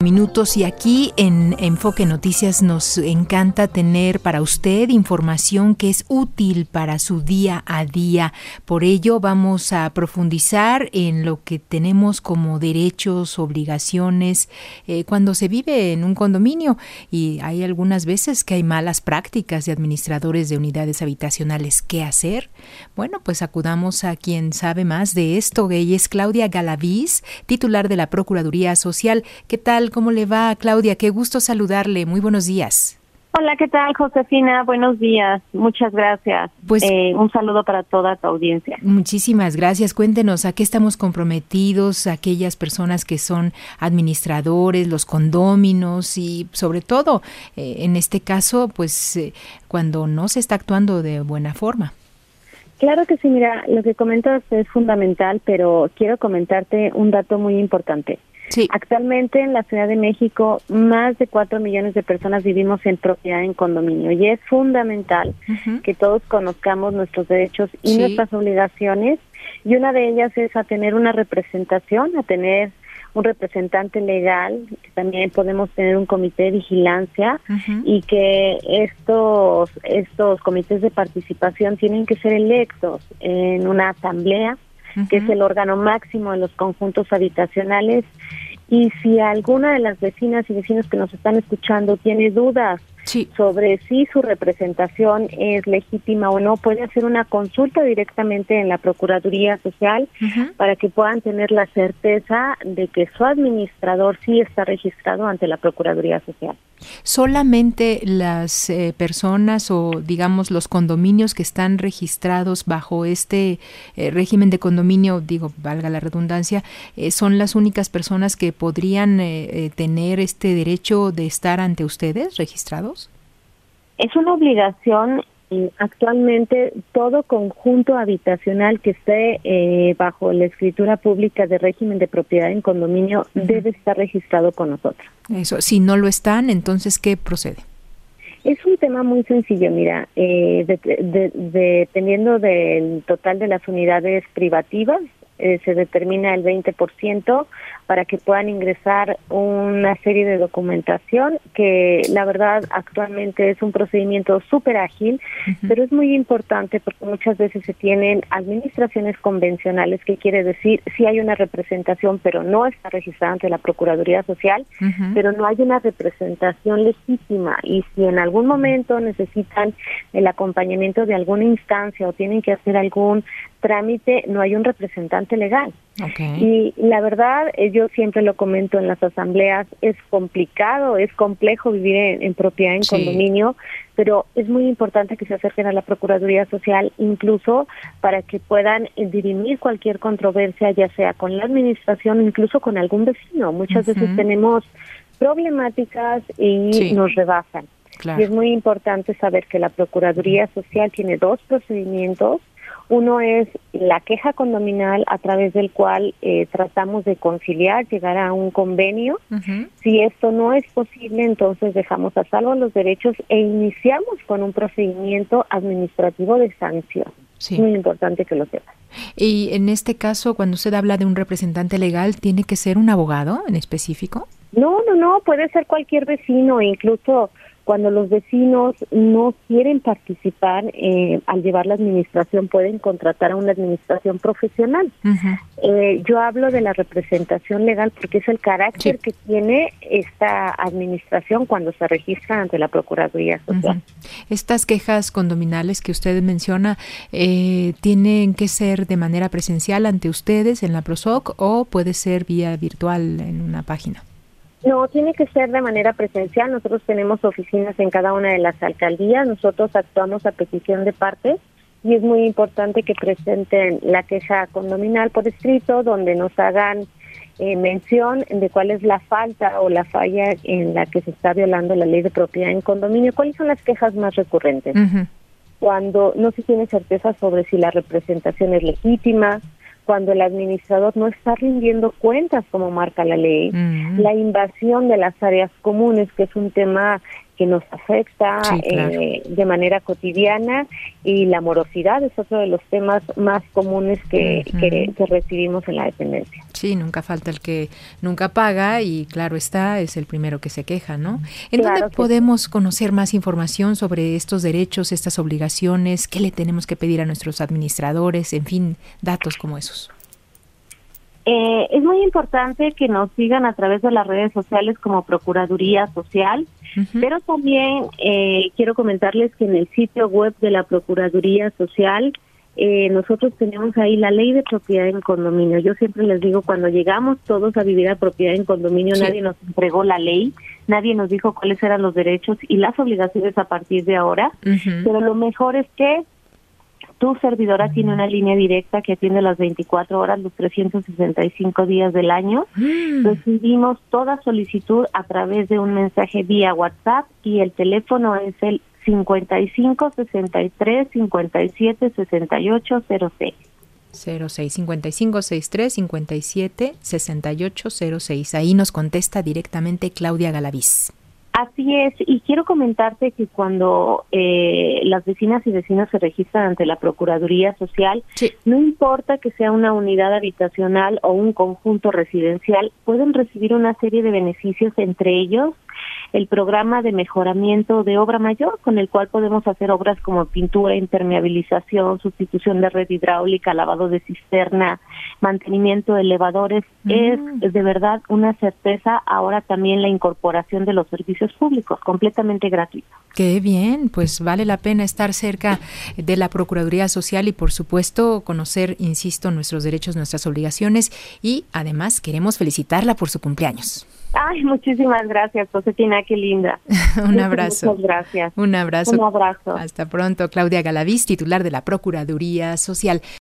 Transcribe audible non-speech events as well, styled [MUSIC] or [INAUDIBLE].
minutos y aquí en Enfoque Noticias nos encanta tener para usted información que es útil para su día a día. Por ello vamos a profundizar en lo que tenemos como derechos, obligaciones eh, cuando se vive en un condominio y hay algunas veces que hay malas prácticas de administradores de unidades habitacionales. ¿Qué hacer? Bueno, pues acudamos a quien sabe más de esto. Ella es Claudia Galaviz, titular de la Procuraduría Social. ¿Qué tal? ¿Cómo le va, Claudia? Qué gusto saludarle. Muy buenos días. Hola, ¿qué tal, Josefina? Buenos días. Muchas gracias. Pues eh, un saludo para toda tu audiencia. Muchísimas gracias. Cuéntenos a qué estamos comprometidos, aquellas personas que son administradores, los condóminos y sobre todo, eh, en este caso, pues eh, cuando no se está actuando de buena forma. Claro que sí, mira, lo que comentas es fundamental, pero quiero comentarte un dato muy importante. Actualmente en la Ciudad de México más de cuatro millones de personas vivimos en propiedad en condominio y es fundamental que todos conozcamos nuestros derechos y nuestras obligaciones. Y una de ellas es a tener una representación, a tener un representante legal, que también podemos tener un comité de vigilancia y que estos estos comités de participación tienen que ser electos en una asamblea que es el órgano máximo de los conjuntos habitacionales. Y si alguna de las vecinas y vecinos que nos están escuchando tiene dudas sobre si su representación es legítima o no, puede hacer una consulta directamente en la Procuraduría Social para que puedan tener la certeza de que su administrador sí está registrado ante la Procuraduría Social. Solamente las eh, personas o digamos los condominios que están registrados bajo este eh, régimen de condominio, digo, valga la redundancia, eh, son las únicas personas que podrían tener este derecho de estar ante ustedes registrados. Es una obligación actualmente todo conjunto habitacional que esté eh, bajo la escritura pública de régimen de propiedad en condominio debe estar registrado con nosotros. Eso, si no lo están, entonces, ¿qué procede? Es un tema muy sencillo, mira, eh, dependiendo del total de las unidades privativas, eh, se determina el 20% para que puedan ingresar una serie de documentación que la verdad actualmente es un procedimiento súper ágil, pero es muy importante porque muchas veces se tienen administraciones convencionales, que quiere decir si hay una representación pero no está registrada ante la Procuraduría Social, pero no hay una representación legítima. Y si en algún momento necesitan el acompañamiento de alguna instancia o tienen que hacer algún trámite, no hay un representante legal. Y la verdad, eh, yo siempre lo comento en las asambleas, es complicado, es complejo vivir en, propiedad en condominio, pero es muy importante que se acerquen a la Procuraduría Social incluso para que puedan dirimir cualquier controversia, ya sea con la administración, incluso con algún vecino. Muchas veces tenemos problemáticas y nos rebasan. Y es muy importante saber que la Procuraduría Social tiene dos procedimientos uno es la queja condominal a través del cual eh, tratamos de conciliar, llegar a un convenio. Si esto no es posible, entonces dejamos a salvo los derechos e iniciamos con un procedimiento administrativo de sanción. Sí. Muy importante que lo sepas. Y en este caso, cuando usted habla de un representante legal, ¿tiene que ser un abogado en específico? No, no, no, puede ser cualquier vecino, incluso cuando los vecinos no quieren participar eh, al llevar la administración, pueden contratar a una administración profesional. Eh, yo hablo de la representación legal porque es el carácter que tiene esta administración cuando se registra ante la Procuraduría Social. Estas quejas condominales que usted menciona, eh, ¿tienen que ser de manera presencial ante ustedes en la PROSOC o puede ser vía virtual en una página? No, tiene que ser de manera presencial. Nosotros tenemos oficinas en cada una de las alcaldías. Nosotros actuamos a petición de partes y es muy importante que presenten la queja condominal por escrito, donde nos hagan eh, mención de cuál es la falta o la falla en la que se está violando la ley de propiedad en condominio. ¿Cuáles son las quejas más recurrentes? Cuando no se tiene certeza sobre si la representación es legítima, cuando el administrador no está rindiendo cuentas como marca la ley, mm. la invasión de las áreas comunes, que es un tema que nos afecta eh, de manera cotidiana y la morosidad es otro de los temas más comunes que, que, recibimos en la dependencia. Sí, nunca falta el que nunca paga y claro está, es el primero que se queja, ¿no? ¿En dónde podemos conocer más información sobre estos derechos, estas obligaciones? ¿Qué le tenemos que pedir a nuestros administradores? En fin, datos como esos. Eh, es muy importante que nos sigan a través de las redes sociales como Procuraduría Social, pero también eh, quiero comentarles que en el sitio web de la Procuraduría Social eh, nosotros tenemos ahí la ley de propiedad en condominio. Yo siempre les digo, cuando llegamos todos a vivir a propiedad en condominio, nadie nos entregó la ley, nadie nos dijo cuáles eran los derechos y las obligaciones a partir de ahora, pero lo mejor es que tu servidora tiene una línea directa que atiende las 24 horas, los 365 días del año. Mm. Recibimos toda solicitud a través de un mensaje vía WhatsApp y el teléfono es el 55 63 57 68 06. 06 55 63 57 68 06. Ahí nos contesta directamente Claudia Galaviz. Así es, y quiero comentarte que cuando eh, las vecinas y vecinos se registran ante la Procuraduría Social, no importa que sea una unidad habitacional o un conjunto residencial, pueden recibir una serie de beneficios, entre ellos el programa de mejoramiento de obra mayor, con el cual podemos hacer obras como pintura, impermeabilización, sustitución de red hidráulica, lavado de cisterna, mantenimiento de elevadores. Es mm. de verdad una certeza ahora también la incorporación de los servicios públicos, completamente gratuito. Qué bien, pues vale la pena estar cerca de la Procuraduría Social y por supuesto conocer, insisto, nuestros derechos, nuestras obligaciones y además queremos felicitarla por su cumpleaños. Ay, muchísimas gracias, Josefina, qué linda. [LAUGHS] Un abrazo. Muchas gracias. Un abrazo. Un abrazo. Hasta pronto, Claudia Galaviz, titular de la Procuraduría Social.